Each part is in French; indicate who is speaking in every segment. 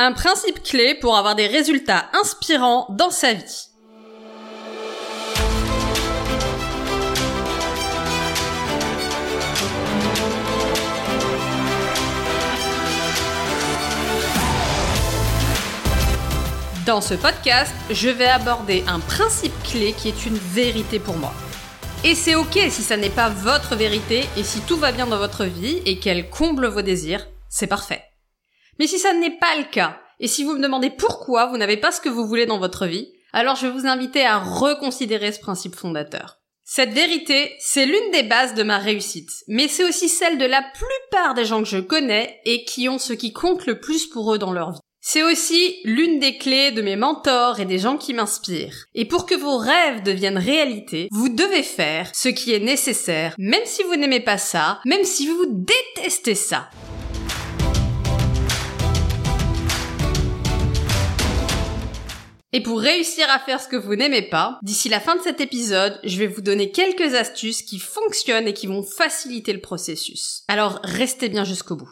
Speaker 1: Un principe clé pour avoir des résultats inspirants dans sa vie. Dans ce podcast, je vais aborder un principe clé qui est une vérité pour moi. Et c'est ok si ça n'est pas votre vérité et si tout va bien dans votre vie et qu'elle comble vos désirs, c'est parfait. Mais si ça n'est pas le cas, et si vous me demandez pourquoi vous n'avez pas ce que vous voulez dans votre vie, alors je vais vous inviter à reconsidérer ce principe fondateur. Cette vérité, c'est l'une des bases de ma réussite, mais c'est aussi celle de la plupart des gens que je connais et qui ont ce qui compte le plus pour eux dans leur vie. C'est aussi l'une des clés de mes mentors et des gens qui m'inspirent. Et pour que vos rêves deviennent réalité, vous devez faire ce qui est nécessaire, même si vous n'aimez pas ça, même si vous détestez ça. Et pour réussir à faire ce que vous n'aimez pas, d'ici la fin de cet épisode, je vais vous donner quelques astuces qui fonctionnent et qui vont faciliter le processus. Alors restez bien jusqu'au bout.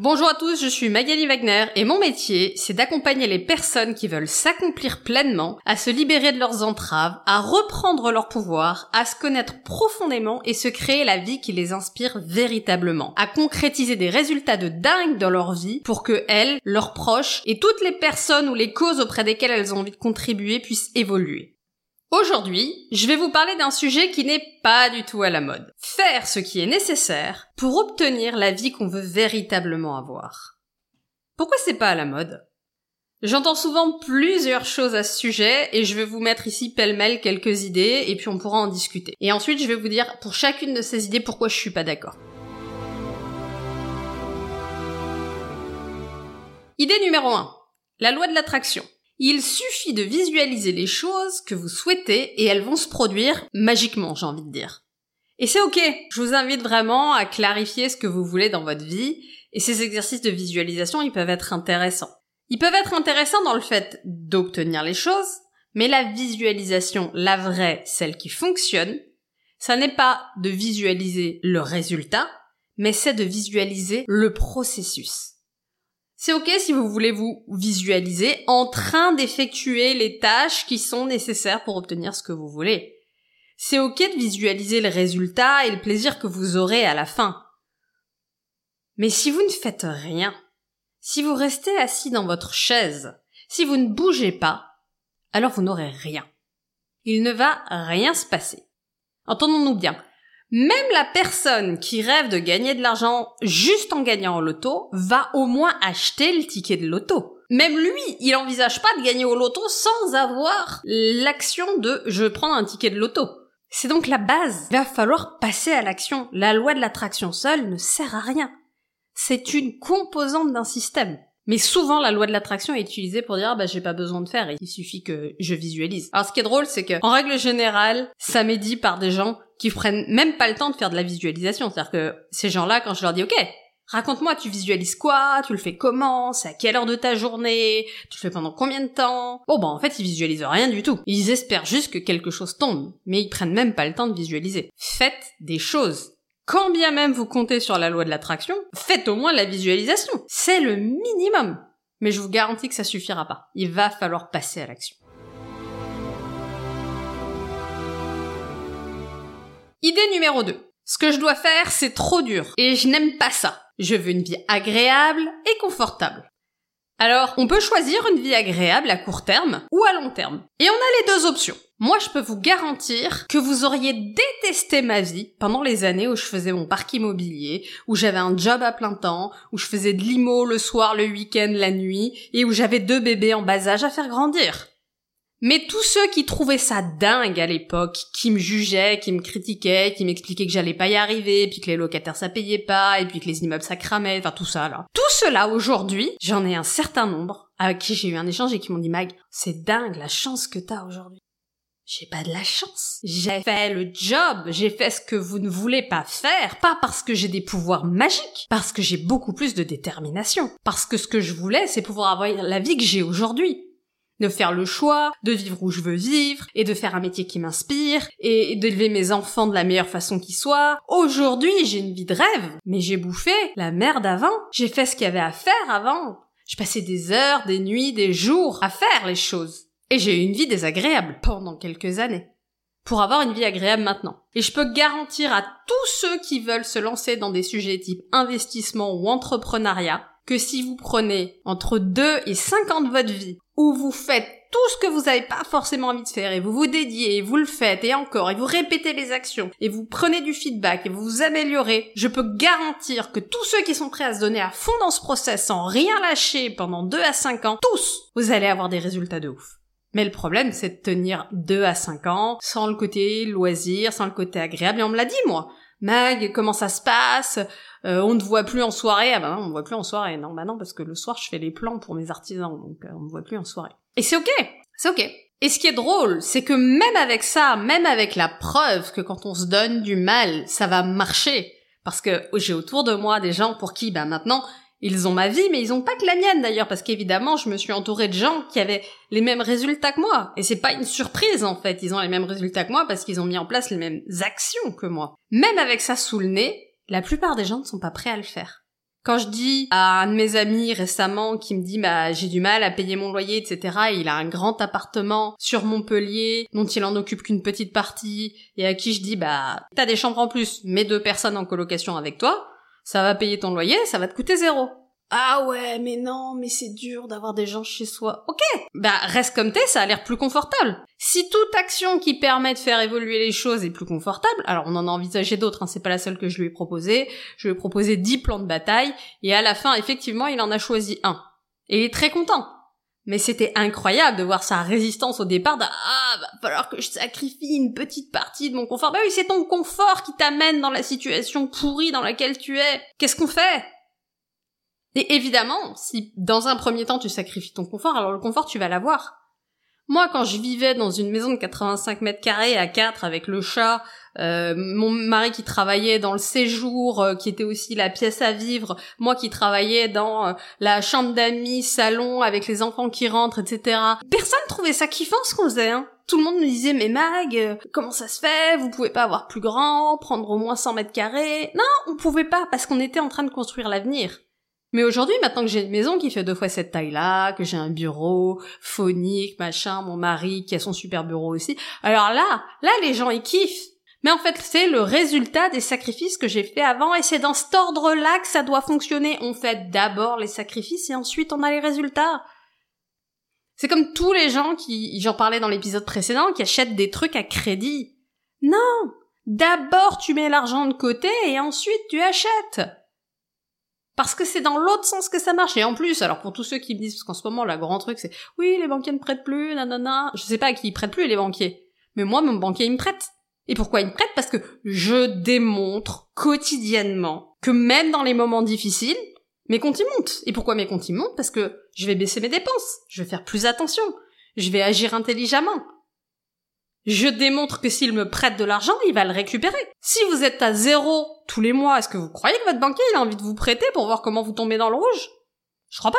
Speaker 1: Bonjour à tous, je suis Magali Wagner et mon métier, c'est d'accompagner les personnes qui veulent s'accomplir pleinement, à se libérer de leurs entraves, à reprendre leur pouvoir, à se connaître profondément et se créer la vie qui les inspire véritablement, à concrétiser des résultats de dingue dans leur vie pour que elles, leurs proches et toutes les personnes ou les causes auprès desquelles elles ont envie de contribuer puissent évoluer. Aujourd'hui, je vais vous parler d'un sujet qui n'est pas du tout à la mode. Faire ce qui est nécessaire pour obtenir la vie qu'on veut véritablement avoir. Pourquoi c'est pas à la mode? J'entends souvent plusieurs choses à ce sujet et je vais vous mettre ici pêle-mêle quelques idées et puis on pourra en discuter. Et ensuite je vais vous dire pour chacune de ces idées pourquoi je suis pas d'accord. Idée numéro 1. La loi de l'attraction. Il suffit de visualiser les choses que vous souhaitez et elles vont se produire magiquement, j'ai envie de dire. Et c'est ok. Je vous invite vraiment à clarifier ce que vous voulez dans votre vie et ces exercices de visualisation, ils peuvent être intéressants. Ils peuvent être intéressants dans le fait d'obtenir les choses, mais la visualisation, la vraie, celle qui fonctionne, ça n'est pas de visualiser le résultat, mais c'est de visualiser le processus. C'est ok si vous voulez vous visualiser en train d'effectuer les tâches qui sont nécessaires pour obtenir ce que vous voulez. C'est ok de visualiser le résultat et le plaisir que vous aurez à la fin. Mais si vous ne faites rien, si vous restez assis dans votre chaise, si vous ne bougez pas, alors vous n'aurez rien. Il ne va rien se passer. Entendons-nous bien. Même la personne qui rêve de gagner de l'argent juste en gagnant au loto va au moins acheter le ticket de loto. Même lui, il envisage pas de gagner au loto sans avoir l'action de je prends un ticket de loto. C'est donc la base. Il va falloir passer à l'action. La loi de l'attraction seule ne sert à rien. C'est une composante d'un système. Mais souvent, la loi de l'attraction est utilisée pour dire, ah bah, j'ai pas besoin de faire, il suffit que je visualise. Alors, ce qui est drôle, c'est que, en règle générale, ça m'est dit par des gens qui prennent même pas le temps de faire de la visualisation. C'est-à-dire que ces gens-là, quand je leur dis, OK, raconte-moi, tu visualises quoi, tu le fais comment, c'est à quelle heure de ta journée, tu le fais pendant combien de temps. Bon, bah, en fait, ils visualisent rien du tout. Ils espèrent juste que quelque chose tombe, mais ils prennent même pas le temps de visualiser. Faites des choses. Quand bien même vous comptez sur la loi de l'attraction, faites au moins la visualisation. C'est le minimum. Mais je vous garantis que ça suffira pas. Il va falloir passer à l'action. Idée numéro 2. Ce que je dois faire, c'est trop dur. Et je n'aime pas ça. Je veux une vie agréable et confortable. Alors, on peut choisir une vie agréable à court terme ou à long terme. Et on a les deux options. Moi, je peux vous garantir que vous auriez détesté ma vie pendant les années où je faisais mon parc immobilier, où j'avais un job à plein temps, où je faisais de l'IMO le soir, le week-end, la nuit, et où j'avais deux bébés en bas âge à faire grandir. Mais tous ceux qui trouvaient ça dingue à l'époque, qui me jugeaient, qui me critiquaient, qui m'expliquaient que j'allais pas y arriver, puis que les locataires ça payait pas, et puis que les immeubles ça cramait, enfin tout ça là. Tout cela aujourd'hui, j'en ai un certain nombre avec qui j'ai eu un échange et qui m'ont dit Mag, c'est dingue la chance que t'as aujourd'hui. J'ai pas de la chance. J'ai fait le job, j'ai fait ce que vous ne voulez pas faire, pas parce que j'ai des pouvoirs magiques, parce que j'ai beaucoup plus de détermination, parce que ce que je voulais, c'est pouvoir avoir la vie que j'ai aujourd'hui. de faire le choix, de vivre où je veux vivre, et de faire un métier qui m'inspire, et d'élever mes enfants de la meilleure façon qui soit. Aujourd'hui, j'ai une vie de rêve, mais j'ai bouffé la merde avant. J'ai fait ce qu'il y avait à faire avant. Je passais des heures, des nuits, des jours à faire les choses. Et j'ai eu une vie désagréable pendant quelques années. Pour avoir une vie agréable maintenant. Et je peux garantir à tous ceux qui veulent se lancer dans des sujets type investissement ou entrepreneuriat que si vous prenez entre 2 et 5 ans de votre vie où vous faites tout ce que vous n'avez pas forcément envie de faire et vous vous dédiez et vous le faites et encore et vous répétez les actions et vous prenez du feedback et vous vous améliorez, je peux garantir que tous ceux qui sont prêts à se donner à fond dans ce process sans rien lâcher pendant 2 à 5 ans, tous, vous allez avoir des résultats de ouf. Mais le problème, c'est de tenir 2 à 5 ans sans le côté loisir, sans le côté agréable. Et on me l'a dit, moi. Mag, comment ça se passe? Euh, On ne voit plus en soirée. Ah bah non, on me voit plus en soirée. Non, bah non, parce que le soir, je fais les plans pour mes artisans, donc euh, on me voit plus en soirée. Et c'est ok, c'est ok. Et ce qui est drôle, c'est que même avec ça, même avec la preuve que quand on se donne du mal, ça va marcher, parce que j'ai autour de moi des gens pour qui, bah maintenant, ils ont ma vie, mais ils ont pas que la mienne d'ailleurs, parce qu'évidemment, je me suis entourée de gens qui avaient les mêmes résultats que moi. Et c'est pas une surprise en fait, ils ont les mêmes résultats que moi parce qu'ils ont mis en place les mêmes actions que moi. Même avec ça sous le nez, la plupart des gens ne sont pas prêts à le faire. Quand je dis à un de mes amis récemment qui me dit bah j'ai du mal à payer mon loyer etc et il a un grand appartement sur Montpellier dont il en occupe qu'une petite partie et à qui je dis bah t'as des chambres en plus mets deux personnes en colocation avec toi ça va payer ton loyer, ça va te coûter zéro. Ah ouais, mais non, mais c'est dur d'avoir des gens chez soi. Ok, bah reste comme t'es, ça a l'air plus confortable. Si toute action qui permet de faire évoluer les choses est plus confortable, alors on en a envisagé d'autres, hein, c'est pas la seule que je lui ai proposé, je lui ai proposé 10 plans de bataille, et à la fin, effectivement, il en a choisi un. Et il est très content. Mais c'était incroyable de voir sa résistance au départ de ah va falloir que je sacrifie une petite partie de mon confort. Bah oui, c'est ton confort qui t'amène dans la situation pourrie dans laquelle tu es. Qu'est-ce qu'on fait? Et évidemment, si dans un premier temps tu sacrifies ton confort, alors le confort tu vas l'avoir. Moi, quand je vivais dans une maison de 85 mètres carrés à 4 avec le chat, euh, mon mari qui travaillait dans le séjour, euh, qui était aussi la pièce à vivre, moi qui travaillais dans euh, la chambre d'amis, salon, avec les enfants qui rentrent, etc. Personne trouvait ça kiffant ce qu'on faisait, hein. Tout le monde nous disait, mais Mag, comment ça se fait? Vous pouvez pas avoir plus grand, prendre au moins 100 mètres carrés Non, on pouvait pas, parce qu'on était en train de construire l'avenir. Mais aujourd'hui, maintenant que j'ai une maison qui fait deux fois cette taille-là, que j'ai un bureau phonique, machin, mon mari qui a son super bureau aussi, alors là, là, les gens ils kiffent. Mais en fait, c'est le résultat des sacrifices que j'ai fait avant et c'est dans cet ordre-là que ça doit fonctionner. On fait d'abord les sacrifices et ensuite on a les résultats. C'est comme tous les gens qui, j'en parlais dans l'épisode précédent, qui achètent des trucs à crédit. Non! D'abord tu mets l'argent de côté et ensuite tu achètes. Parce que c'est dans l'autre sens que ça marche. Et en plus, alors pour tous ceux qui me disent, parce qu'en ce moment, la grand truc, c'est, oui, les banquiers ne prêtent plus, nanana. Je sais pas à qui ils prêtent plus, les banquiers. Mais moi, mon banquier, il me prête. Et pourquoi il me prête? Parce que je démontre quotidiennement que même dans les moments difficiles, mes comptes y montent. Et pourquoi mes comptes y montent? Parce que je vais baisser mes dépenses. Je vais faire plus attention. Je vais agir intelligemment. Je démontre que s'il me prête de l'argent, il va le récupérer. Si vous êtes à zéro tous les mois, est-ce que vous croyez que votre banquier a envie de vous prêter pour voir comment vous tombez dans le rouge? Je crois pas.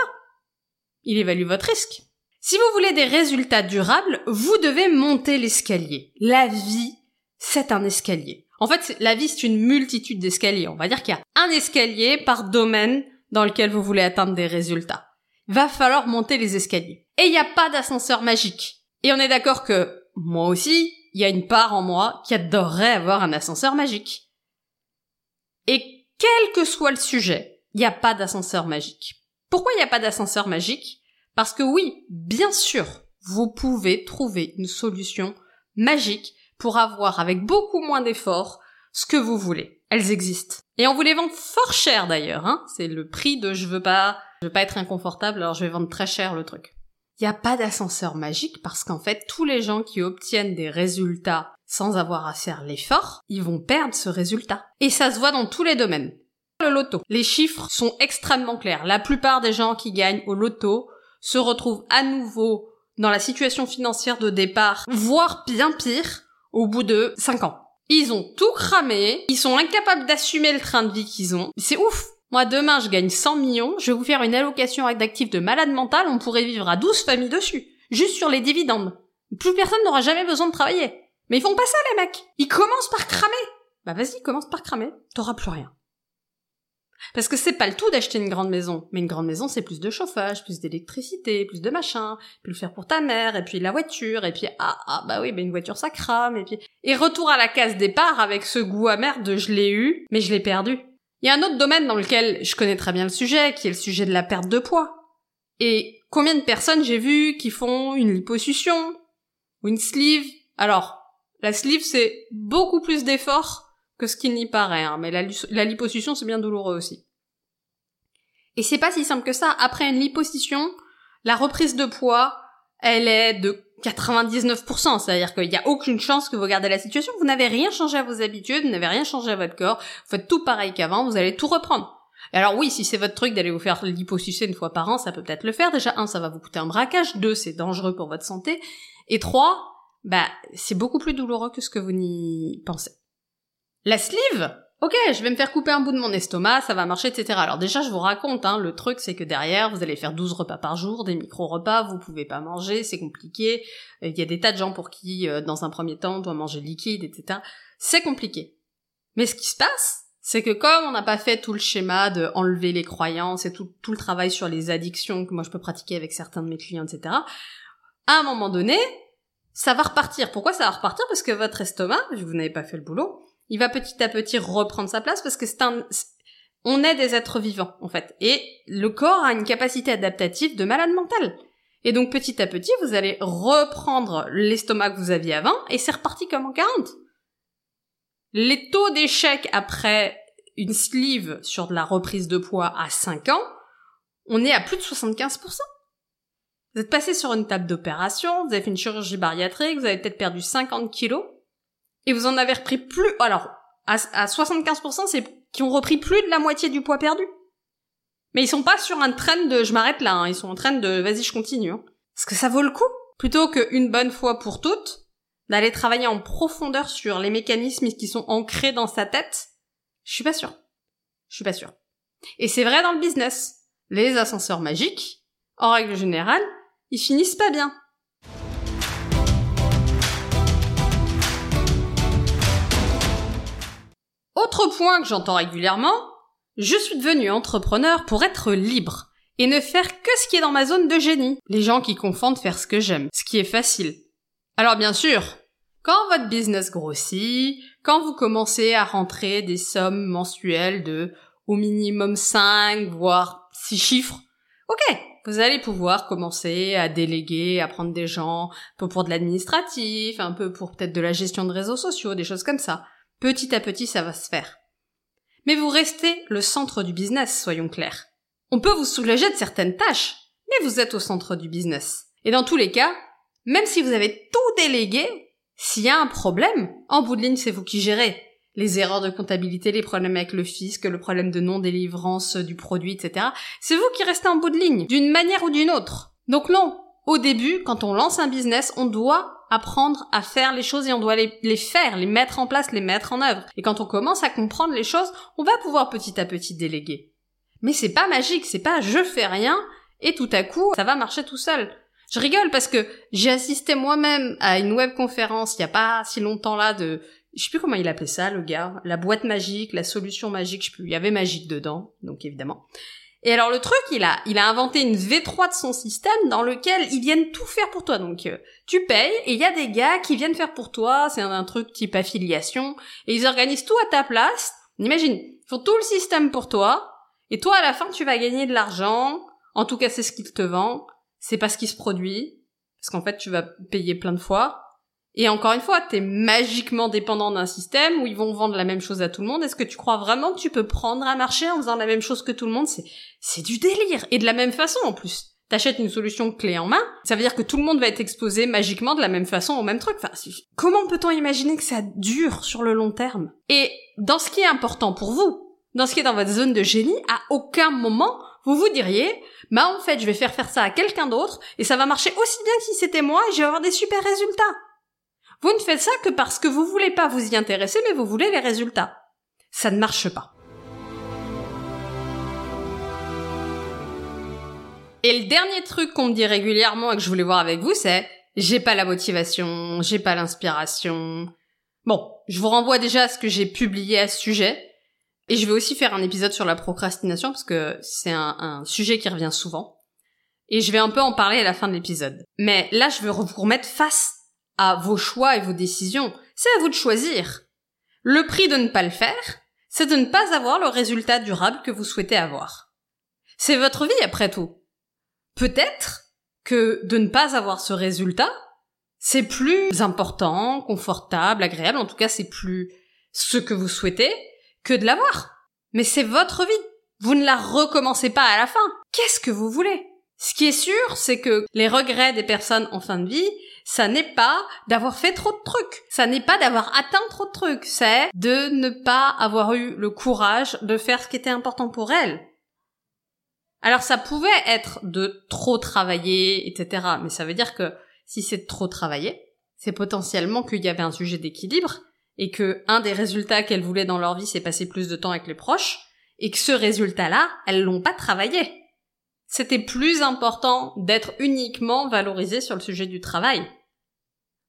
Speaker 1: Il évalue votre risque. Si vous voulez des résultats durables, vous devez monter l'escalier. La vie, c'est un escalier. En fait, la vie, c'est une multitude d'escaliers. On va dire qu'il y a un escalier par domaine dans lequel vous voulez atteindre des résultats. Va falloir monter les escaliers. Et il n'y a pas d'ascenseur magique. Et on est d'accord que moi aussi, il y a une part en moi qui adorerait avoir un ascenseur magique. Et quel que soit le sujet, il n'y a pas d'ascenseur magique. Pourquoi il n'y a pas d'ascenseur magique? Parce que oui, bien sûr, vous pouvez trouver une solution magique pour avoir avec beaucoup moins d'efforts ce que vous voulez. Elles existent. Et on vous les vend fort cher d'ailleurs, hein. C'est le prix de je veux pas, je veux pas être inconfortable, alors je vais vendre très cher le truc. Il n'y a pas d'ascenseur magique parce qu'en fait, tous les gens qui obtiennent des résultats sans avoir à faire l'effort, ils vont perdre ce résultat. Et ça se voit dans tous les domaines. Le loto. Les chiffres sont extrêmement clairs. La plupart des gens qui gagnent au loto se retrouvent à nouveau dans la situation financière de départ, voire bien pire, au bout de 5 ans. Ils ont tout cramé, ils sont incapables d'assumer le train de vie qu'ils ont. C'est ouf moi, demain, je gagne 100 millions, je vais vous faire une allocation d'actifs de malade mental, on pourrait vivre à 12 familles dessus. juste sur les dividendes. Plus personne n'aura jamais besoin de travailler. Mais ils font pas ça, les mecs. Ils commencent par cramer. Bah vas-y, commence par cramer. T'auras plus rien. Parce que c'est pas le tout d'acheter une grande maison. Mais une grande maison, c'est plus de chauffage, plus d'électricité, plus de machin, puis le faire pour ta mère, et puis la voiture, et puis ah, ah bah oui, bah une voiture ça crame, et puis... Et retour à la case départ avec ce goût amer de je l'ai eu, mais je l'ai perdu. Il y a un autre domaine dans lequel je connais très bien le sujet, qui est le sujet de la perte de poids. Et combien de personnes j'ai vu qui font une liposuction, ou une sleeve? Alors, la sleeve c'est beaucoup plus d'efforts que ce qu'il n'y paraît, hein, mais la, la liposuction c'est bien douloureux aussi. Et c'est pas si simple que ça. Après une liposuction, la reprise de poids, elle est de 99%, c'est-à-dire qu'il n'y a aucune chance que vous gardez la situation, vous n'avez rien changé à vos habitudes, vous n'avez rien changé à votre corps, vous faites tout pareil qu'avant, vous allez tout reprendre. Alors oui, si c'est votre truc d'aller vous faire liposucer une fois par an, ça peut peut-être le faire. Déjà, un, ça va vous coûter un braquage. Deux, c'est dangereux pour votre santé. Et trois, bah, c'est beaucoup plus douloureux que ce que vous n'y pensez. La sleeve, ok, je vais me faire couper un bout de mon estomac, ça va marcher, etc. Alors déjà, je vous raconte, hein, le truc, c'est que derrière, vous allez faire 12 repas par jour, des micro-repas, vous pouvez pas manger, c'est compliqué. Il y a des tas de gens pour qui, euh, dans un premier temps, on doit manger liquide, etc. C'est compliqué. Mais ce qui se passe, c'est que comme on n'a pas fait tout le schéma de enlever les croyances et tout, tout le travail sur les addictions que moi je peux pratiquer avec certains de mes clients, etc., à un moment donné, ça va repartir. Pourquoi ça va repartir? Parce que votre estomac, vous n'avez pas fait le boulot, il va petit à petit reprendre sa place parce que c'est un, on est des êtres vivants, en fait. Et le corps a une capacité adaptative de malade mental. Et donc petit à petit, vous allez reprendre l'estomac que vous aviez avant et c'est reparti comme en 40. Les taux d'échec après une sleeve sur de la reprise de poids à 5 ans, on est à plus de 75%. Vous êtes passé sur une table d'opération, vous avez fait une chirurgie bariatrique, vous avez peut-être perdu 50 kilos, et vous en avez repris plus, alors, à, 75%, c'est qui ont repris plus de la moitié du poids perdu. Mais ils sont pas sur un train de je m'arrête là, hein. ils sont en train de vas-y je continue. Hein. Parce que ça vaut le coup. Plutôt qu'une bonne fois pour toutes, d'aller travailler en profondeur sur les mécanismes qui sont ancrés dans sa tête, je suis pas sûre. Je suis pas sûre. Et c'est vrai dans le business. Les ascenseurs magiques, en règle générale, ils finissent pas bien. Autre point que j'entends régulièrement, je suis devenu entrepreneur pour être libre et ne faire que ce qui est dans ma zone de génie. Les gens qui confondent faire ce que j'aime, ce qui est facile. Alors bien sûr, quand votre business grossit, quand vous commencez à rentrer des sommes mensuelles de au minimum 5, voire 6 chiffres, ok, vous allez pouvoir commencer à déléguer, à prendre des gens, un peu pour de l'administratif, un peu pour peut-être de la gestion de réseaux sociaux, des choses comme ça. Petit à petit, ça va se faire. Mais vous restez le centre du business, soyons clairs. On peut vous soulager de certaines tâches, mais vous êtes au centre du business. Et dans tous les cas, même si vous avez tout délégué, s'il y a un problème, en bout de ligne, c'est vous qui gérez les erreurs de comptabilité, les problèmes avec le fisc, le problème de non-délivrance du produit, etc. C'est vous qui restez en bout de ligne, d'une manière ou d'une autre. Donc non, au début, quand on lance un business, on doit apprendre à faire les choses et on doit les, faire, les mettre en place, les mettre en œuvre. Et quand on commence à comprendre les choses, on va pouvoir petit à petit déléguer. Mais c'est pas magique, c'est pas je fais rien et tout à coup ça va marcher tout seul. Je rigole parce que j'ai assisté moi-même à une webconférence il y a pas si longtemps là de je sais plus comment il appelait ça, le gars, la boîte magique, la solution magique, je sais plus, il y avait magique dedans, donc évidemment. Et alors le truc, il a, il a inventé une V3 de son système dans lequel ils viennent tout faire pour toi. Donc euh, tu payes et il y a des gars qui viennent faire pour toi. C'est un, truc type affiliation et ils organisent tout à ta place. Imagine, ils font tout le système pour toi et toi à la fin tu vas gagner de l'argent. En tout cas c'est ce qu'ils te vendent. C'est pas ce qui se produit parce qu'en fait tu vas payer plein de fois. Et encore une fois, t'es magiquement dépendant d'un système où ils vont vendre la même chose à tout le monde. Est-ce que tu crois vraiment que tu peux prendre un marché en faisant la même chose que tout le monde? C'est, c'est du délire. Et de la même façon, en plus. T'achètes une solution clé en main, ça veut dire que tout le monde va être exposé magiquement de la même façon au même truc. Enfin, comment peut-on imaginer que ça dure sur le long terme? Et dans ce qui est important pour vous, dans ce qui est dans votre zone de génie, à aucun moment vous vous diriez, bah en fait je vais faire faire ça à quelqu'un d'autre et ça va marcher aussi bien que si c'était moi et je vais avoir des super résultats. Vous ne faites ça que parce que vous voulez pas vous y intéresser, mais vous voulez les résultats. Ça ne marche pas. Et le dernier truc qu'on me dit régulièrement et que je voulais voir avec vous, c'est j'ai pas la motivation, j'ai pas l'inspiration. Bon, je vous renvoie déjà à ce que j'ai publié à ce sujet. Et je vais aussi faire un épisode sur la procrastination parce que c'est un, un sujet qui revient souvent. Et je vais un peu en parler à la fin de l'épisode. Mais là, je veux vous remettre face à vos choix et vos décisions. C'est à vous de choisir. Le prix de ne pas le faire, c'est de ne pas avoir le résultat durable que vous souhaitez avoir. C'est votre vie après tout. Peut-être que de ne pas avoir ce résultat, c'est plus important, confortable, agréable, en tout cas c'est plus ce que vous souhaitez que de l'avoir. Mais c'est votre vie. Vous ne la recommencez pas à la fin. Qu'est-ce que vous voulez? Ce qui est sûr, c'est que les regrets des personnes en fin de vie, ça n'est pas d'avoir fait trop de trucs. Ça n'est pas d'avoir atteint trop de trucs. C'est de ne pas avoir eu le courage de faire ce qui était important pour elles. Alors ça pouvait être de trop travailler, etc. Mais ça veut dire que si c'est trop travailler, c'est potentiellement qu'il y avait un sujet d'équilibre et que un des résultats qu'elles voulaient dans leur vie, c'est passer plus de temps avec les proches et que ce résultat-là, elles l'ont pas travaillé. C'était plus important d'être uniquement valorisé sur le sujet du travail.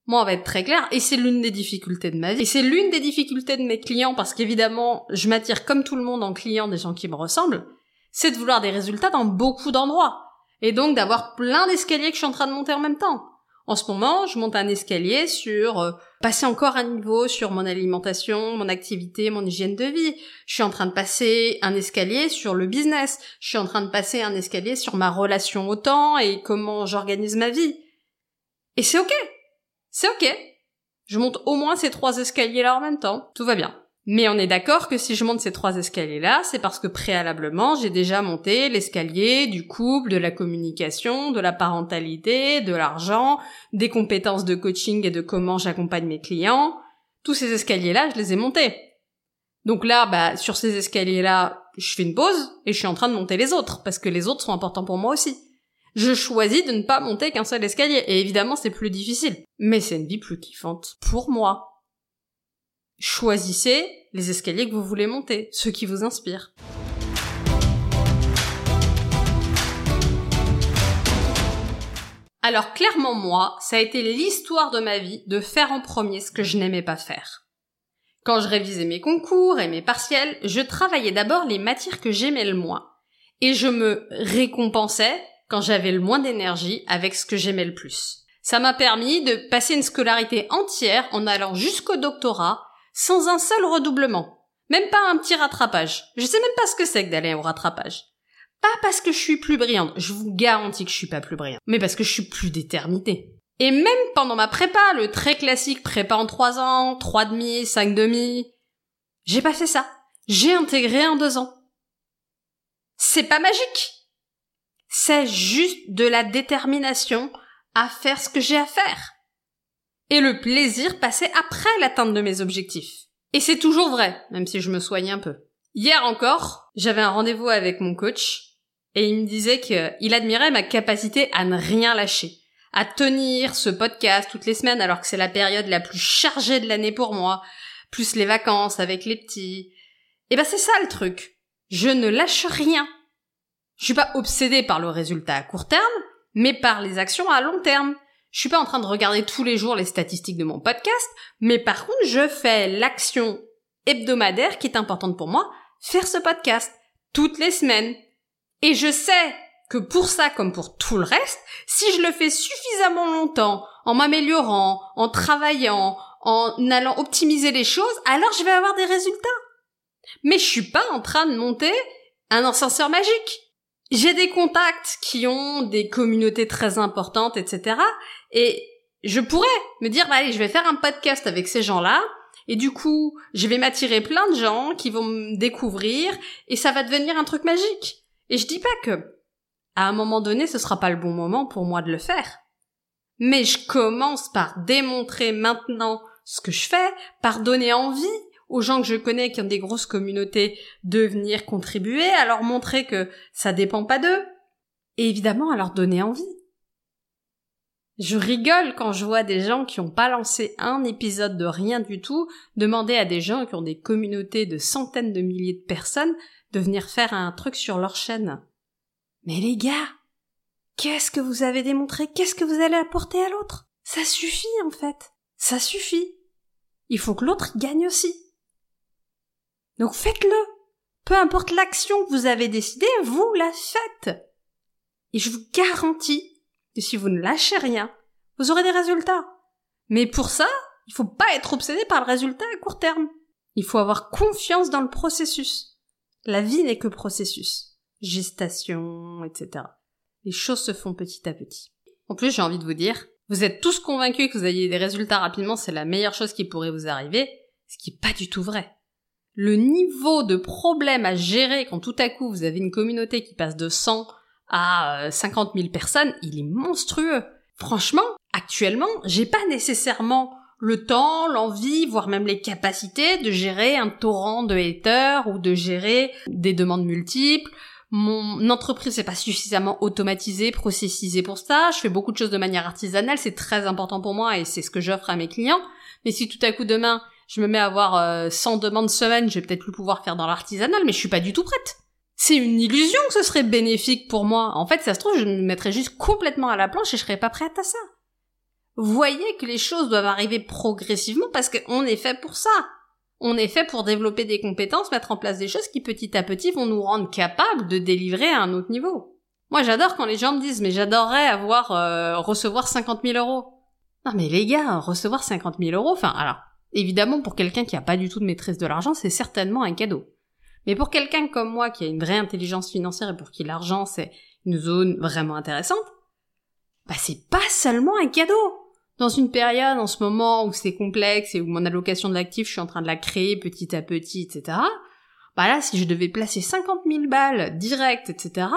Speaker 1: Moi, on va être très clair, et c'est l'une des difficultés de ma vie. Et c'est l'une des difficultés de mes clients, parce qu'évidemment, je m'attire comme tout le monde en client des gens qui me ressemblent c'est de vouloir des résultats dans beaucoup d'endroits. Et donc d'avoir plein d'escaliers que je suis en train de monter en même temps. En ce moment, je monte un escalier sur euh, passer encore un niveau sur mon alimentation, mon activité, mon hygiène de vie. Je suis en train de passer un escalier sur le business. Je suis en train de passer un escalier sur ma relation au temps et comment j'organise ma vie. Et c'est ok. C'est ok. Je monte au moins ces trois escaliers-là en même temps. Tout va bien. Mais on est d'accord que si je monte ces trois escaliers-là, c'est parce que préalablement, j'ai déjà monté l'escalier du couple, de la communication, de la parentalité, de l'argent, des compétences de coaching et de comment j'accompagne mes clients. Tous ces escaliers-là, je les ai montés. Donc là, bah, sur ces escaliers-là, je fais une pause et je suis en train de monter les autres, parce que les autres sont importants pour moi aussi. Je choisis de ne pas monter qu'un seul escalier, et évidemment c'est plus difficile. Mais c'est une vie plus kiffante pour moi. Choisissez les escaliers que vous voulez monter, ceux qui vous inspirent. Alors clairement moi, ça a été l'histoire de ma vie de faire en premier ce que je n'aimais pas faire. Quand je révisais mes concours et mes partiels, je travaillais d'abord les matières que j'aimais le moins. Et je me récompensais quand j'avais le moins d'énergie avec ce que j'aimais le plus. Ça m'a permis de passer une scolarité entière en allant jusqu'au doctorat sans un seul redoublement. Même pas un petit rattrapage. Je sais même pas ce que c'est que d'aller au rattrapage. Pas parce que je suis plus brillante, je vous garantis que je suis pas plus brillante, mais parce que je suis plus d'éternité. Et même pendant ma prépa, le très classique prépa en trois ans, trois demi, cinq demi, j'ai pas fait ça. J'ai intégré en deux ans. C'est pas magique. C'est juste de la détermination à faire ce que j'ai à faire. Et le plaisir passait après l'atteinte de mes objectifs. Et c'est toujours vrai, même si je me soigne un peu. Hier encore, j'avais un rendez-vous avec mon coach et il me disait qu'il admirait ma capacité à ne rien lâcher, à tenir ce podcast toutes les semaines alors que c'est la période la plus chargée de l'année pour moi, plus les vacances avec les petits. Et ben c'est ça le truc. Je ne lâche rien. Je suis pas obsédée par le résultat à court terme, mais par les actions à long terme. Je suis pas en train de regarder tous les jours les statistiques de mon podcast, mais par contre, je fais l'action hebdomadaire qui est importante pour moi, faire ce podcast toutes les semaines. Et je sais que pour ça, comme pour tout le reste, si je le fais suffisamment longtemps, en m'améliorant, en travaillant, en allant optimiser les choses, alors je vais avoir des résultats. Mais je suis pas en train de monter un ascenseur magique. J'ai des contacts qui ont des communautés très importantes, etc. Et je pourrais me dire, bah, allez, je vais faire un podcast avec ces gens-là, et du coup, je vais m'attirer plein de gens qui vont me découvrir, et ça va devenir un truc magique. Et je dis pas que, à un moment donné, ce sera pas le bon moment pour moi de le faire. Mais je commence par démontrer maintenant ce que je fais, par donner envie aux gens que je connais qui ont des grosses communautés de venir contribuer, à leur montrer que ça dépend pas d'eux. Et évidemment, à leur donner envie. Je rigole quand je vois des gens qui n'ont pas lancé un épisode de rien du tout demander à des gens qui ont des communautés de centaines de milliers de personnes de venir faire un truc sur leur chaîne. Mais les gars, Qu'est-ce que vous avez démontré? Qu'est-ce que vous allez apporter à l'autre? Ça suffit en fait. Ça suffit. Il faut que l'autre gagne aussi. Donc faites-le. Peu importe l'action que vous avez décidée, vous la faites. Et je vous garantis que si vous ne lâchez rien, vous aurez des résultats. Mais pour ça, il faut pas être obsédé par le résultat à court terme. Il faut avoir confiance dans le processus. La vie n'est que processus. Gestation, etc. Les choses se font petit à petit. En plus, j'ai envie de vous dire, vous êtes tous convaincus que vous ayez des résultats rapidement, c'est la meilleure chose qui pourrait vous arriver, ce qui n'est pas du tout vrai. Le niveau de problème à gérer quand tout à coup vous avez une communauté qui passe de 100 à 50 euh, 000 personnes, il est monstrueux. Franchement, actuellement, j'ai pas nécessairement le temps, l'envie, voire même les capacités de gérer un torrent de haters ou de gérer des demandes multiples. Mon entreprise n'est pas suffisamment automatisée, processisée pour ça. Je fais beaucoup de choses de manière artisanale, c'est très important pour moi et c'est ce que j'offre à mes clients. Mais si tout à coup demain je me mets à avoir 100 euh, demandes semaine, je vais peut-être plus pouvoir faire dans l'artisanal, mais je suis pas du tout prête. C'est une illusion que ce serait bénéfique pour moi. En fait, ça se trouve, je me mettrais juste complètement à la planche et je serais pas prête à ça voyez que les choses doivent arriver progressivement parce qu'on est fait pour ça. On est fait pour développer des compétences, mettre en place des choses qui petit à petit vont nous rendre capables de délivrer à un autre niveau. Moi j'adore quand les gens me disent mais j'adorerais avoir euh, recevoir 50 000 euros. Non mais les gars, recevoir 50 000 euros, enfin alors évidemment pour quelqu'un qui a pas du tout de maîtrise de l'argent c'est certainement un cadeau. Mais pour quelqu'un comme moi qui a une vraie intelligence financière et pour qui l'argent c'est une zone vraiment intéressante, bah c'est pas seulement un cadeau dans une période en ce moment où c'est complexe et où mon allocation de l'actif, je suis en train de la créer petit à petit, etc. Bah là, si je devais placer 50 000 balles directes, etc.,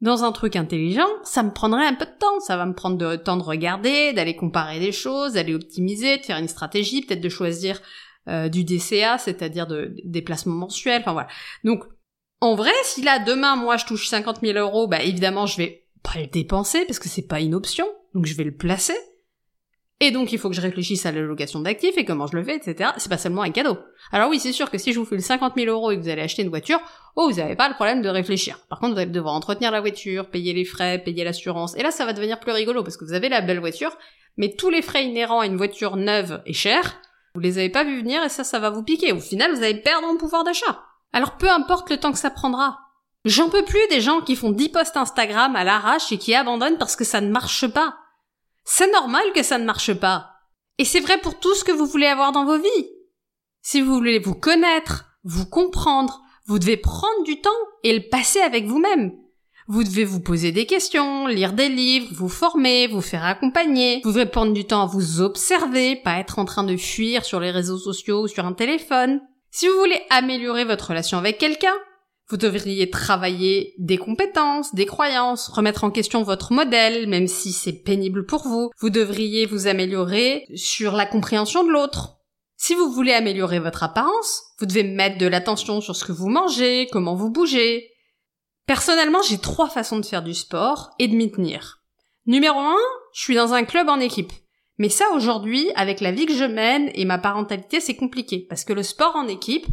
Speaker 1: dans un truc intelligent, ça me prendrait un peu de temps. Ça va me prendre de temps de regarder, d'aller comparer des choses, d'aller optimiser, de faire une stratégie, peut-être de choisir euh, du DCA, c'est-à-dire de, des placements mensuels. Enfin voilà. Donc, en vrai, si là demain moi je touche 50 000 euros, bah évidemment je vais pas le dépenser parce que c'est pas une option. Donc je vais le placer. Et donc il faut que je réfléchisse à l'allocation d'actifs et comment je le fais, etc. C'est pas seulement un cadeau. Alors oui, c'est sûr que si je vous fais le 50 000 euros et que vous allez acheter une voiture, oh, vous n'avez pas le problème de réfléchir. Par contre, vous allez devoir entretenir la voiture, payer les frais, payer l'assurance. Et là, ça va devenir plus rigolo parce que vous avez la belle voiture, mais tous les frais inhérents à une voiture neuve et chère, vous les avez pas vus venir et ça, ça va vous piquer. Au final, vous allez perdre en pouvoir d'achat. Alors peu importe le temps que ça prendra. J'en peux plus des gens qui font 10 posts Instagram à l'arrache et qui abandonnent parce que ça ne marche pas. C'est normal que ça ne marche pas. Et c'est vrai pour tout ce que vous voulez avoir dans vos vies. Si vous voulez vous connaître, vous comprendre, vous devez prendre du temps et le passer avec vous-même. Vous devez vous poser des questions, lire des livres, vous former, vous faire accompagner. Vous devez prendre du temps à vous observer, pas être en train de fuir sur les réseaux sociaux ou sur un téléphone. Si vous voulez améliorer votre relation avec quelqu'un, vous devriez travailler des compétences, des croyances, remettre en question votre modèle, même si c'est pénible pour vous. Vous devriez vous améliorer sur la compréhension de l'autre. Si vous voulez améliorer votre apparence, vous devez mettre de l'attention sur ce que vous mangez, comment vous bougez. Personnellement, j'ai trois façons de faire du sport et de m'y tenir. Numéro un, je suis dans un club en équipe. Mais ça aujourd'hui, avec la vie que je mène et ma parentalité, c'est compliqué. Parce que le sport en équipe,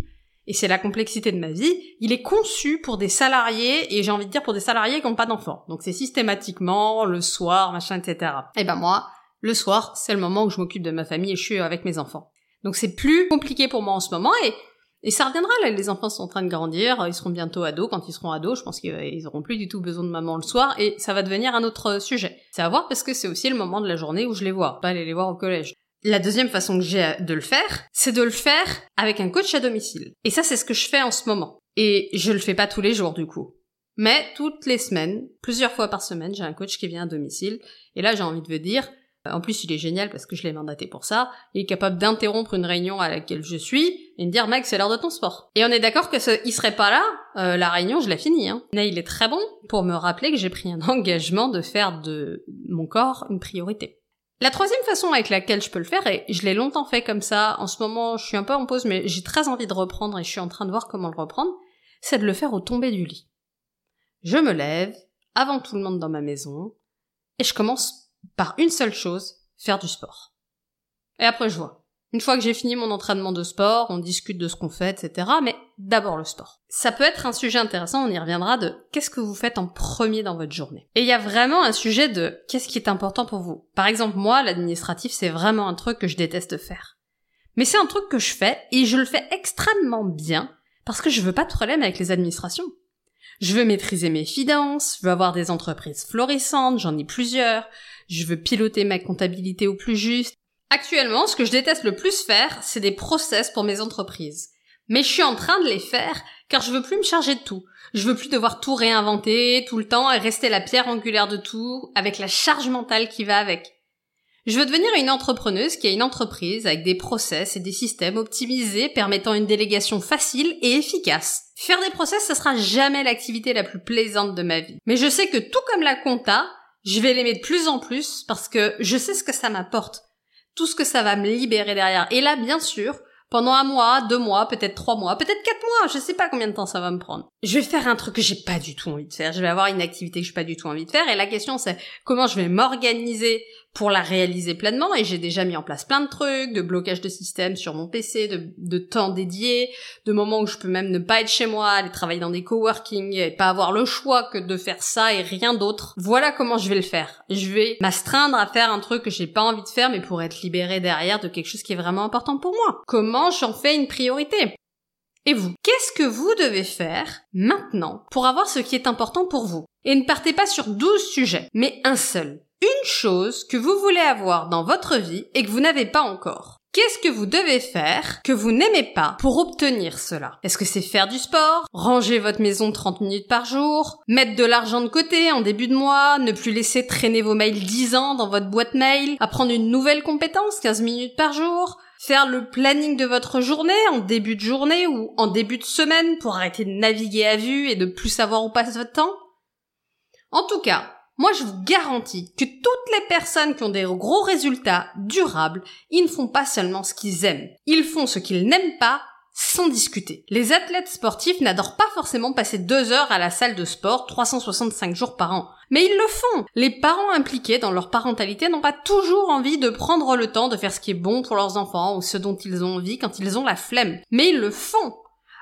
Speaker 1: et c'est la complexité de ma vie, il est conçu pour des salariés, et j'ai envie de dire pour des salariés qui n'ont pas d'enfants. Donc c'est systématiquement le soir, machin, etc. Et ben moi, le soir, c'est le moment où je m'occupe de ma famille et je suis avec mes enfants. Donc c'est plus compliqué pour moi en ce moment, et, et ça reviendra, là, les enfants sont en train de grandir, ils seront bientôt ados, quand ils seront ados, je pense qu'ils auront plus du tout besoin de maman le soir, et ça va devenir un autre sujet. C'est à voir parce que c'est aussi le moment de la journée où je les vois, pas aller les voir au collège. La deuxième façon que j'ai de le faire, c'est de le faire avec un coach à domicile. Et ça, c'est ce que je fais en ce moment. Et je le fais pas tous les jours, du coup. Mais toutes les semaines, plusieurs fois par semaine, j'ai un coach qui vient à domicile. Et là, j'ai envie de vous dire, en plus, il est génial parce que je l'ai mandaté pour ça. Il est capable d'interrompre une réunion à laquelle je suis et me dire, mec, c'est l'heure de ton sport. Et on est d'accord que ce, il serait pas là, euh, la réunion, je l'ai finie. Hein. Mais il est très bon pour me rappeler que j'ai pris un engagement de faire de mon corps une priorité. La troisième façon avec laquelle je peux le faire, et je l'ai longtemps fait comme ça, en ce moment je suis un peu en pause, mais j'ai très envie de reprendre et je suis en train de voir comment le reprendre, c'est de le faire au tomber du lit. Je me lève, avant tout le monde dans ma maison, et je commence par une seule chose, faire du sport. Et après je vois. Une fois que j'ai fini mon entraînement de sport, on discute de ce qu'on fait, etc. Mais d'abord le sport. Ça peut être un sujet intéressant, on y reviendra de qu'est-ce que vous faites en premier dans votre journée? Et il y a vraiment un sujet de qu'est-ce qui est important pour vous. Par exemple, moi, l'administratif, c'est vraiment un truc que je déteste faire. Mais c'est un truc que je fais et je le fais extrêmement bien parce que je veux pas de problème avec les administrations. Je veux maîtriser mes finances, je veux avoir des entreprises florissantes, j'en ai plusieurs, je veux piloter ma comptabilité au plus juste. Actuellement, ce que je déteste le plus faire, c'est des process pour mes entreprises. Mais je suis en train de les faire car je veux plus me charger de tout. Je veux plus devoir tout réinventer tout le temps et rester la pierre angulaire de tout avec la charge mentale qui va avec. Je veux devenir une entrepreneuse qui a une entreprise avec des process et des systèmes optimisés permettant une délégation facile et efficace. Faire des process, ce sera jamais l'activité la plus plaisante de ma vie. Mais je sais que tout comme la compta, je vais l'aimer de plus en plus parce que je sais ce que ça m'apporte. Tout ce que ça va me libérer derrière. Et là, bien sûr, pendant un mois, deux mois, peut-être trois mois, peut-être quatre mois, je sais pas combien de temps ça va me prendre. Je vais faire un truc que j'ai pas du tout envie de faire. Je vais avoir une activité que j'ai pas du tout envie de faire. Et la question c'est comment je vais m'organiser pour la réaliser pleinement et j'ai déjà mis en place plein de trucs, de blocage de système sur mon PC, de, temps dédié, de moments où je peux même ne pas être chez moi, aller travailler dans des coworking et pas avoir le choix que de faire ça et rien d'autre. Voilà comment je vais le faire. Je vais m'astreindre à faire un truc que j'ai pas envie de faire mais pour être libéré derrière de quelque chose qui est vraiment important pour moi. Comment j'en fais une priorité? Et vous, qu'est-ce que vous devez faire maintenant pour avoir ce qui est important pour vous? Et ne partez pas sur 12 sujets, mais un seul une chose que vous voulez avoir dans votre vie et que vous n'avez pas encore. Qu'est-ce que vous devez faire que vous n'aimez pas pour obtenir cela? Est-ce que c'est faire du sport Ranger votre maison 30 minutes par jour Mettre de l'argent de côté en début de mois Ne plus laisser traîner vos mails 10 ans dans votre boîte mail Apprendre une nouvelle compétence 15 minutes par jour Faire le planning de votre journée en début de journée ou en début de semaine pour arrêter de naviguer à vue et de plus savoir où passe votre temps? En tout cas, moi, je vous garantis que toutes les personnes qui ont des gros résultats durables, ils ne font pas seulement ce qu'ils aiment. Ils font ce qu'ils n'aiment pas sans discuter. Les athlètes sportifs n'adorent pas forcément passer deux heures à la salle de sport 365 jours par an. Mais ils le font. Les parents impliqués dans leur parentalité n'ont pas toujours envie de prendre le temps de faire ce qui est bon pour leurs enfants ou ce dont ils ont envie quand ils ont la flemme. Mais ils le font.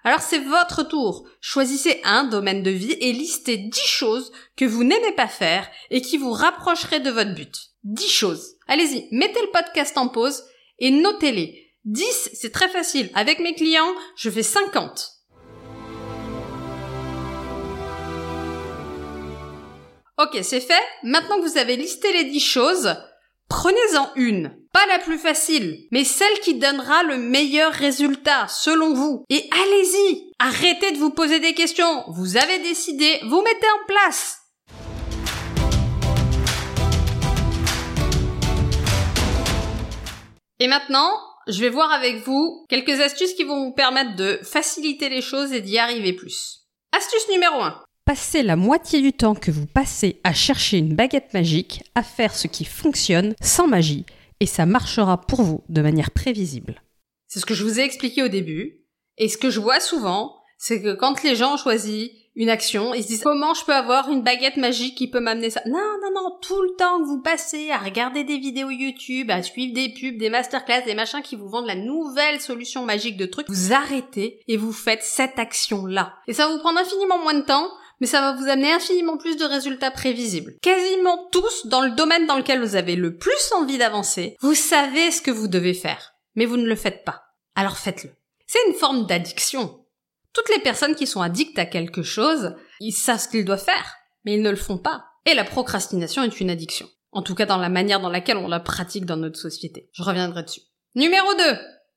Speaker 1: Alors c'est votre tour. Choisissez un domaine de vie et listez 10 choses que vous n'aimez pas faire et qui vous rapprocheraient de votre but. 10 choses. Allez-y, mettez le podcast en pause et notez-les. 10, c'est très facile. Avec mes clients, je fais 50. Ok, c'est fait. Maintenant que vous avez listé les 10 choses, Prenez-en une, pas la plus facile, mais celle qui donnera le meilleur résultat, selon vous. Et allez-y Arrêtez de vous poser des questions, vous avez décidé, vous mettez en place Et maintenant, je vais voir avec vous quelques astuces qui vont vous permettre de faciliter les choses et d'y arriver plus. Astuce numéro 1.
Speaker 2: Passez la moitié du temps que vous passez à chercher une baguette magique, à faire ce qui fonctionne sans magie, et ça marchera pour vous de manière prévisible.
Speaker 1: C'est ce que je vous ai expliqué au début, et ce que je vois souvent, c'est que quand les gens ont choisi une action, ils se disent comment je peux avoir une baguette magique qui peut m'amener ça? Non, non, non, tout le temps que vous passez à regarder des vidéos YouTube, à suivre des pubs, des masterclass, des machins qui vous vendent la nouvelle solution magique de trucs, vous arrêtez et vous faites cette action-là. Et ça va vous prendre infiniment moins de temps, mais ça va vous amener infiniment plus de résultats prévisibles. Quasiment tous dans le domaine dans lequel vous avez le plus envie d'avancer, vous savez ce que vous devez faire, mais vous ne le faites pas. Alors faites-le. C'est une forme d'addiction. Toutes les personnes qui sont addictes à quelque chose, ils savent ce qu'ils doivent faire, mais ils ne le font pas. Et la procrastination est une addiction. En tout cas dans la manière dans laquelle on la pratique dans notre société. Je reviendrai dessus. Numéro 2.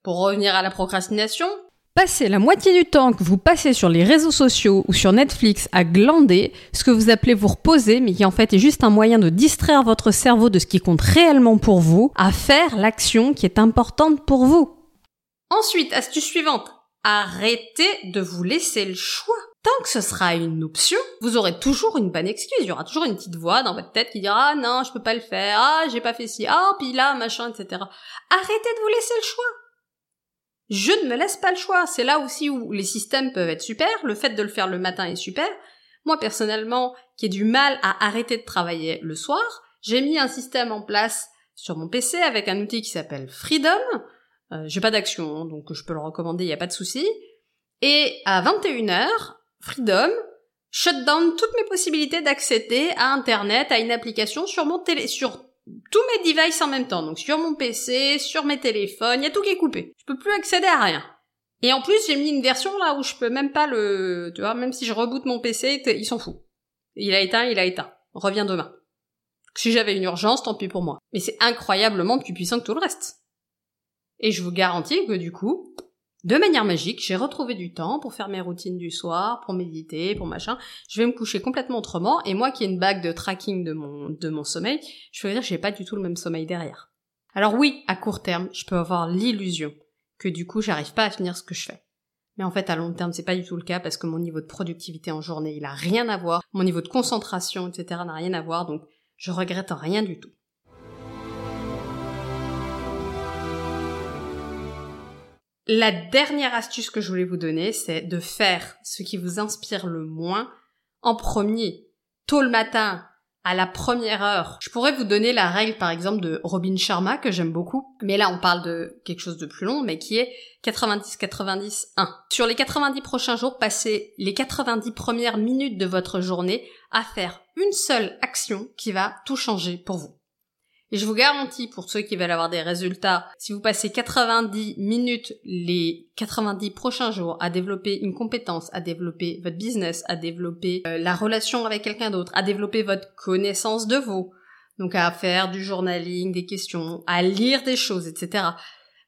Speaker 1: Pour revenir à la procrastination,
Speaker 2: Passez la moitié du temps que vous passez sur les réseaux sociaux ou sur Netflix à glander, ce que vous appelez vous reposer, mais qui en fait est juste un moyen de distraire votre cerveau de ce qui compte réellement pour vous, à faire l'action qui est importante pour vous.
Speaker 1: Ensuite, astuce suivante. Arrêtez de vous laisser le choix. Tant que ce sera une option, vous aurez toujours une bonne excuse. Il y aura toujours une petite voix dans votre tête qui dira ah non, je peux pas le faire, ah j'ai pas fait ci, ah puis là machin, etc. Arrêtez de vous laisser le choix. Je ne me laisse pas le choix. C'est là aussi où les systèmes peuvent être super. Le fait de le faire le matin est super. Moi, personnellement, qui ai du mal à arrêter de travailler le soir, j'ai mis un système en place sur mon PC avec un outil qui s'appelle Freedom. Euh, j'ai pas d'action, donc je peux le recommander, il y a pas de souci. Et à 21h, Freedom shut down toutes mes possibilités d'accéder à Internet, à une application sur mon télé, sur tous mes devices en même temps. Donc sur mon PC, sur mes téléphones, il y a tout qui est coupé. Je peux plus accéder à rien. Et en plus, j'ai mis une version là où je peux même pas le, tu vois, même si je reboot mon PC, il s'en fout. Il a éteint, il a éteint. On revient demain. Si j'avais une urgence, tant pis pour moi. Mais c'est incroyablement plus puissant que tout le reste. Et je vous garantis que du coup, de manière magique, j'ai retrouvé du temps pour faire mes routines du soir, pour méditer, pour machin. Je vais me coucher complètement autrement. Et moi qui ai une bague de tracking de mon, sommeil, je veux dire, j'ai pas du tout le même sommeil derrière. Alors oui, à court terme, je peux avoir l'illusion que du coup, j'arrive pas à finir ce que je fais. Mais en fait, à long terme, c'est pas du tout le cas parce que mon niveau de productivité en journée, il a rien à voir. Mon niveau de concentration, etc., n'a rien à voir. Donc, je regrette rien du tout. La dernière astuce que je voulais vous donner, c'est de faire ce qui vous inspire le moins en premier, tôt le matin, à la première heure. Je pourrais vous donner la règle par exemple de Robin Sharma que j'aime beaucoup, mais là on parle de quelque chose de plus long, mais qui est 90-90-1. Sur les 90 prochains jours, passez les 90 premières minutes de votre journée à faire une seule action qui va tout changer pour vous. Et je vous garantis, pour ceux qui veulent avoir des résultats, si vous passez 90 minutes les 90 prochains jours à développer une compétence, à développer votre business, à développer euh, la relation avec quelqu'un d'autre, à développer votre connaissance de vous, donc à faire du journaling, des questions, à lire des choses, etc.,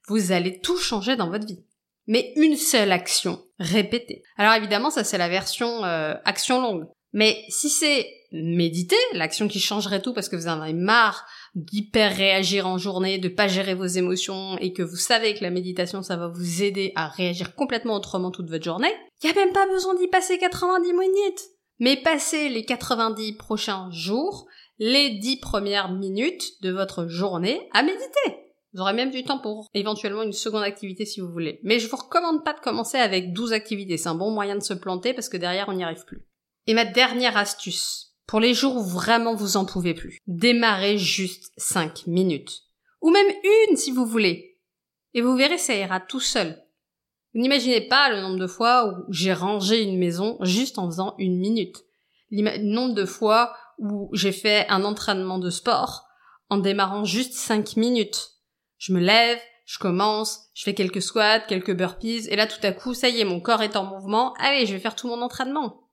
Speaker 1: vous allez tout changer dans votre vie. Mais une seule action, répétée. Alors évidemment, ça c'est la version euh, action longue. Mais si c'est méditer, l'action qui changerait tout parce que vous en avez marre d'hyper réagir en journée, de pas gérer vos émotions et que vous savez que la méditation ça va vous aider à réagir complètement autrement toute votre journée, y a même pas besoin d'y passer 90 minutes. Mais passez les 90 prochains jours, les 10 premières minutes de votre journée à méditer. Vous aurez même du temps pour éventuellement une seconde activité si vous voulez. Mais je vous recommande pas de commencer avec 12 activités. C'est un bon moyen de se planter parce que derrière on n'y arrive plus. Et ma dernière astuce, pour les jours où vraiment vous en pouvez plus. Démarrez juste 5 minutes. Ou même une si vous voulez. Et vous verrez, ça ira tout seul. Vous n'imaginez pas le nombre de fois où j'ai rangé une maison juste en faisant une minute. Le nombre de fois où j'ai fait un entraînement de sport en démarrant juste 5 minutes. Je me lève, je commence, je fais quelques squats, quelques burpees, et là tout à coup, ça y est, mon corps est en mouvement, allez, je vais faire tout mon entraînement.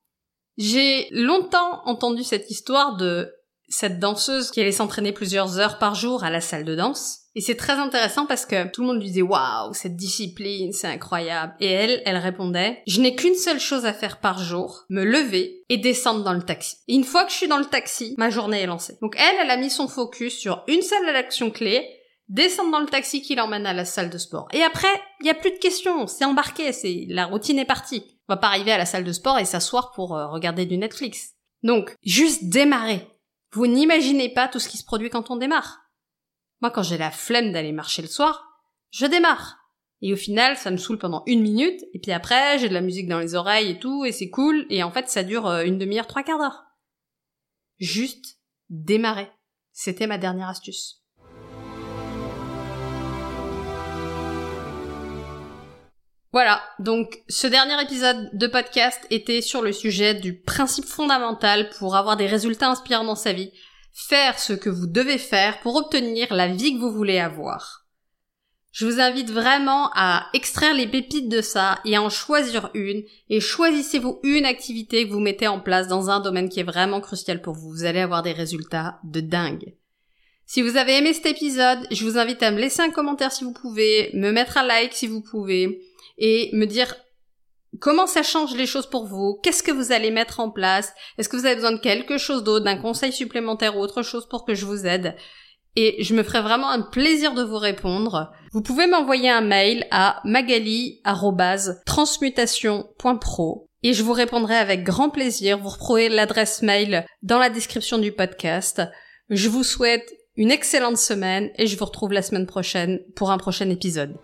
Speaker 1: J'ai longtemps entendu cette histoire de cette danseuse qui allait s'entraîner plusieurs heures par jour à la salle de danse. Et c'est très intéressant parce que tout le monde lui disait waouh, cette discipline, c'est incroyable. Et elle, elle répondait, je n'ai qu'une seule chose à faire par jour, me lever et descendre dans le taxi. Et une fois que je suis dans le taxi, ma journée est lancée. Donc elle, elle a mis son focus sur une seule action clé, descendre dans le taxi qui l'emmène à la salle de sport. Et après, il n'y a plus de questions, c'est embarqué, c'est la routine est partie. On va pas arriver à la salle de sport et s'asseoir pour euh, regarder du Netflix. Donc, juste démarrer. Vous n'imaginez pas tout ce qui se produit quand on démarre. Moi, quand j'ai la flemme d'aller marcher le soir, je démarre. Et au final, ça me saoule pendant une minute, et puis après, j'ai de la musique dans les oreilles et tout, et c'est cool, et en fait, ça dure euh, une demi-heure, trois quarts d'heure. Juste démarrer. C'était ma dernière astuce. Voilà, donc ce dernier épisode de podcast était sur le sujet du principe fondamental pour avoir des résultats inspirants dans sa vie, faire ce que vous devez faire pour obtenir la vie que vous voulez avoir. Je vous invite vraiment à extraire les pépites de ça et à en choisir une, et choisissez-vous une activité que vous mettez en place dans un domaine qui est vraiment crucial pour vous. Vous allez avoir des résultats de dingue. Si vous avez aimé cet épisode, je vous invite à me laisser un commentaire si vous pouvez, me mettre un like si vous pouvez, et me dire comment ça change les choses pour vous, qu'est-ce que vous allez mettre en place, est-ce que vous avez besoin de quelque chose d'autre, d'un conseil supplémentaire ou autre chose pour que je vous aide? Et je me ferai vraiment un plaisir de vous répondre. Vous pouvez m'envoyer un mail à magali.transmutation.pro et je vous répondrai avec grand plaisir. Vous retrouvez l'adresse mail dans la description du podcast. Je vous souhaite une excellente semaine et je vous retrouve la semaine prochaine pour un prochain épisode.